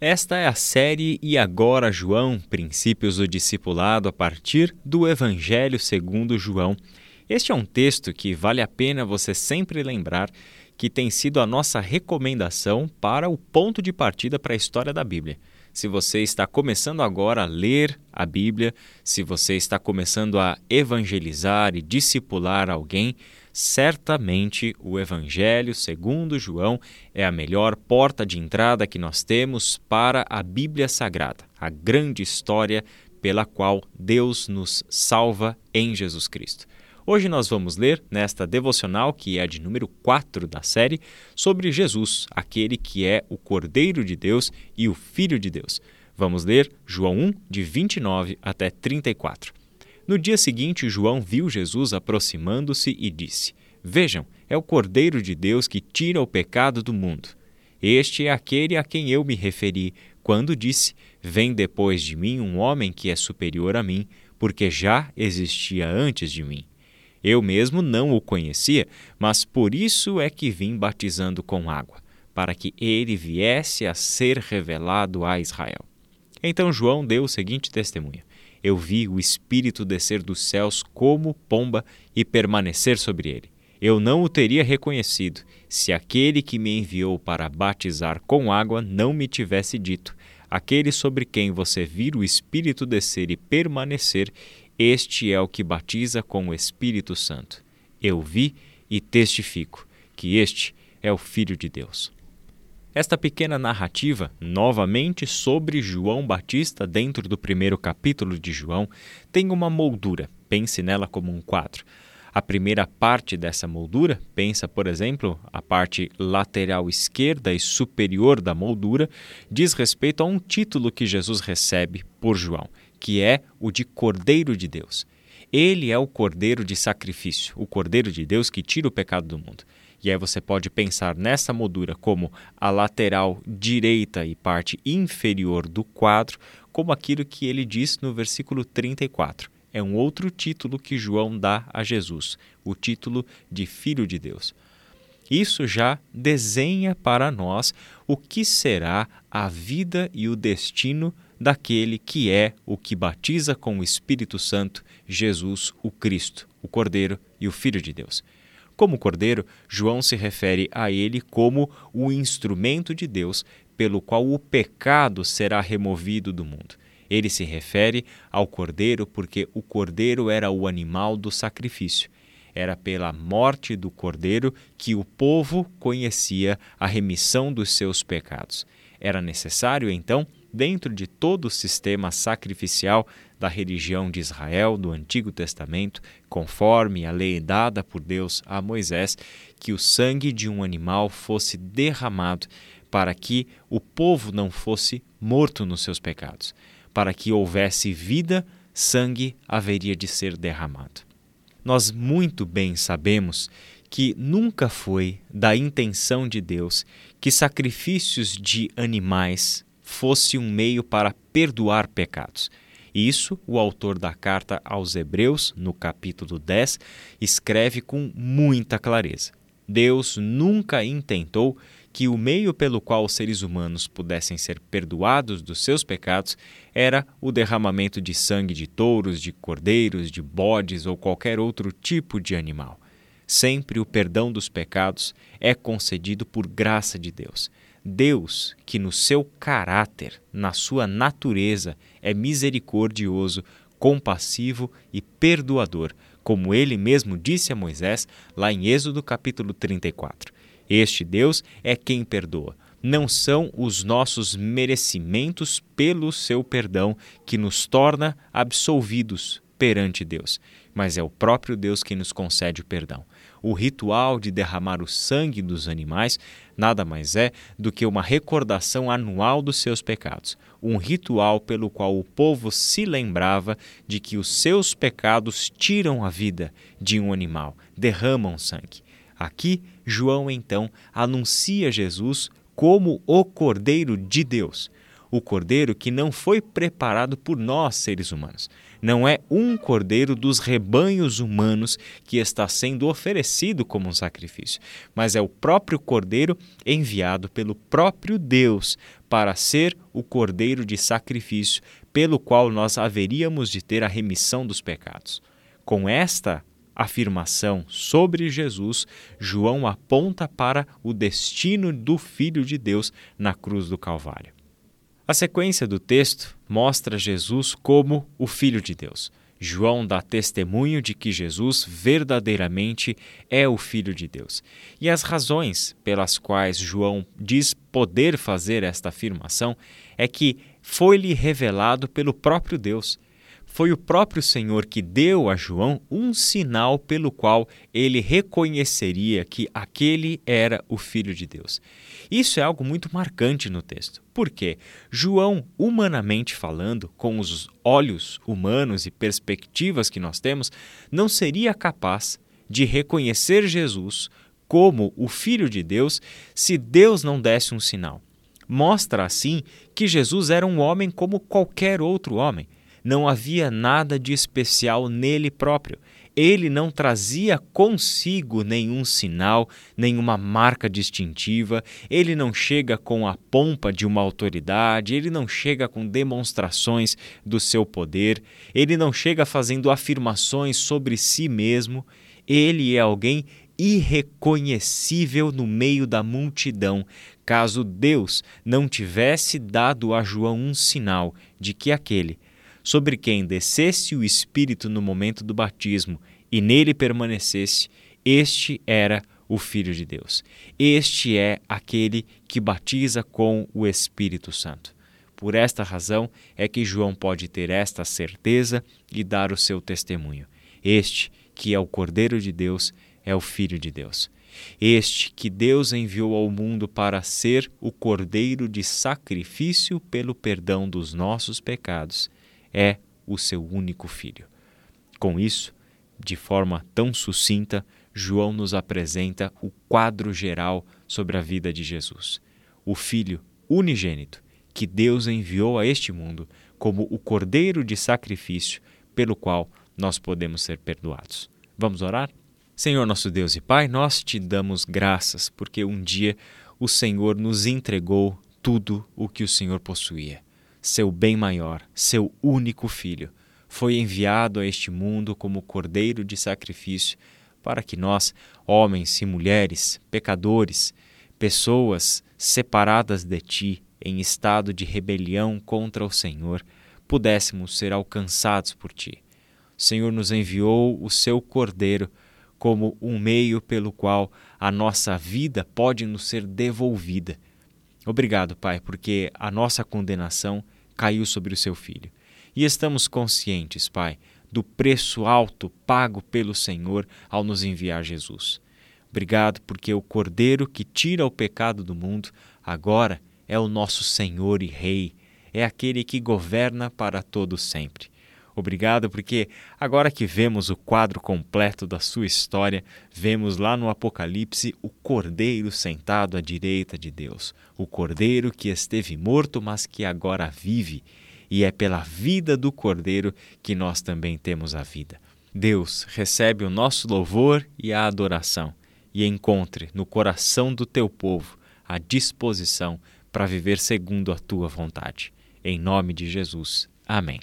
Esta é a série E Agora João, Princípios do Discipulado a partir do Evangelho segundo João. Este é um texto que vale a pena você sempre lembrar que tem sido a nossa recomendação para o ponto de partida para a história da Bíblia. Se você está começando agora a ler a Bíblia, se você está começando a evangelizar e discipular alguém, certamente o Evangelho segundo João é a melhor porta de entrada que nós temos para a Bíblia Sagrada, a grande história pela qual Deus nos salva em Jesus Cristo. Hoje nós vamos ler nesta devocional, que é a de número 4 da série, sobre Jesus, aquele que é o Cordeiro de Deus e o Filho de Deus. Vamos ler João 1, de 29 até 34. No dia seguinte, João viu Jesus aproximando-se e disse: Vejam, é o Cordeiro de Deus que tira o pecado do mundo. Este é aquele a quem eu me referi quando disse: Vem depois de mim um homem que é superior a mim, porque já existia antes de mim. Eu mesmo não o conhecia, mas por isso é que vim batizando com água, para que ele viesse a ser revelado a Israel. Então João deu o seguinte testemunho: eu vi o Espírito descer dos céus como pomba e permanecer sobre ele. Eu não o teria reconhecido se aquele que me enviou para batizar com água não me tivesse dito: Aquele sobre quem você vir o Espírito descer e permanecer, este é o que batiza com o Espírito Santo. Eu vi e testifico que este é o Filho de Deus. Esta pequena narrativa, novamente sobre João Batista, dentro do primeiro capítulo de João, tem uma moldura. Pense nela como um quadro. A primeira parte dessa moldura, pensa, por exemplo, a parte lateral esquerda e superior da moldura, diz respeito a um título que Jesus recebe por João, que é o de Cordeiro de Deus. Ele é o Cordeiro de sacrifício, o Cordeiro de Deus que tira o pecado do mundo. E aí você pode pensar nessa moldura como a lateral direita e parte inferior do quadro, como aquilo que ele diz no versículo 34. É um outro título que João dá a Jesus, o título de Filho de Deus. Isso já desenha para nós o que será a vida e o destino daquele que é o que batiza com o Espírito Santo Jesus, o Cristo, o Cordeiro e o Filho de Deus. Como cordeiro, João se refere a ele como o instrumento de Deus pelo qual o pecado será removido do mundo. Ele se refere ao cordeiro porque o cordeiro era o animal do sacrifício. Era pela morte do cordeiro que o povo conhecia a remissão dos seus pecados. Era necessário, então, dentro de todo o sistema sacrificial da religião de Israel do Antigo Testamento, conforme a lei dada por Deus a Moisés, que o sangue de um animal fosse derramado para que o povo não fosse morto nos seus pecados. Para que houvesse vida, sangue haveria de ser derramado. Nós muito bem sabemos que nunca foi da intenção de Deus que sacrifícios de animais fosse um meio para perdoar pecados. Isso, o autor da carta aos Hebreus, no capítulo 10, escreve com muita clareza. Deus nunca intentou que o meio pelo qual os seres humanos pudessem ser perdoados dos seus pecados era o derramamento de sangue de touros, de cordeiros, de bodes ou qualquer outro tipo de animal. Sempre o perdão dos pecados é concedido por graça de Deus. Deus, que no seu caráter, na sua natureza, é misericordioso, compassivo e perdoador, como ele mesmo disse a Moisés lá em Êxodo capítulo 34. Este Deus é quem perdoa. Não são os nossos merecimentos pelo seu perdão que nos torna absolvidos perante Deus, mas é o próprio Deus que nos concede o perdão. O ritual de derramar o sangue dos animais nada mais é do que uma recordação anual dos seus pecados, um ritual pelo qual o povo se lembrava de que os seus pecados tiram a vida de um animal, derramam sangue. Aqui, João então anuncia Jesus como o Cordeiro de Deus, o Cordeiro que não foi preparado por nós, seres humanos. Não é um cordeiro dos rebanhos humanos que está sendo oferecido como um sacrifício, mas é o próprio cordeiro enviado pelo próprio Deus para ser o cordeiro de sacrifício pelo qual nós haveríamos de ter a remissão dos pecados. Com esta afirmação sobre Jesus, João aponta para o destino do Filho de Deus na cruz do Calvário. A sequência do texto mostra Jesus como o Filho de Deus. João dá testemunho de que Jesus verdadeiramente é o Filho de Deus. E as razões pelas quais João diz poder fazer esta afirmação é que foi-lhe revelado pelo próprio Deus foi o próprio Senhor que deu a João um sinal pelo qual ele reconheceria que aquele era o Filho de Deus. Isso é algo muito marcante no texto. porque João, humanamente falando, com os olhos humanos e perspectivas que nós temos, não seria capaz de reconhecer Jesus como o Filho de Deus se Deus não desse um sinal. Mostra assim que Jesus era um homem como qualquer outro homem não havia nada de especial nele próprio. Ele não trazia consigo nenhum sinal, nenhuma marca distintiva, ele não chega com a pompa de uma autoridade, ele não chega com demonstrações do seu poder, ele não chega fazendo afirmações sobre si mesmo. Ele é alguém irreconhecível no meio da multidão, caso Deus não tivesse dado a João um sinal de que aquele sobre quem descesse o Espírito no momento do batismo e nele permanecesse, este era o Filho de Deus. Este é aquele que batiza com o Espírito Santo. Por esta razão é que João pode ter esta certeza e dar o seu testemunho. Este, que é o Cordeiro de Deus, é o Filho de Deus. Este que Deus enviou ao mundo para ser o Cordeiro de sacrifício pelo perdão dos nossos pecados é o seu único filho. Com isso, de forma tão sucinta, João nos apresenta o quadro geral sobre a vida de Jesus, o Filho unigênito que Deus enviou a este mundo como o cordeiro de sacrifício pelo qual nós podemos ser perdoados. Vamos orar? Senhor nosso Deus e Pai, nós te damos graças porque um dia o Senhor nos entregou tudo o que o Senhor possuía seu bem maior, seu único filho, foi enviado a este mundo como cordeiro de sacrifício para que nós, homens e mulheres, pecadores, pessoas separadas de ti, em estado de rebelião contra o Senhor, pudéssemos ser alcançados por ti. O Senhor nos enviou o seu cordeiro como um meio pelo qual a nossa vida pode nos ser devolvida. Obrigado, Pai, porque a nossa condenação caiu sobre o seu filho. E estamos conscientes, Pai, do preço alto pago pelo Senhor ao nos enviar Jesus. Obrigado porque o Cordeiro que tira o pecado do mundo agora é o nosso Senhor e Rei, é aquele que governa para todo sempre. Obrigado porque agora que vemos o quadro completo da sua história, vemos lá no Apocalipse o Cordeiro sentado à direita de Deus, o Cordeiro que esteve morto, mas que agora vive, e é pela vida do Cordeiro que nós também temos a vida. Deus recebe o nosso louvor e a adoração e encontre no coração do teu povo a disposição para viver segundo a tua vontade. Em nome de Jesus. Amém.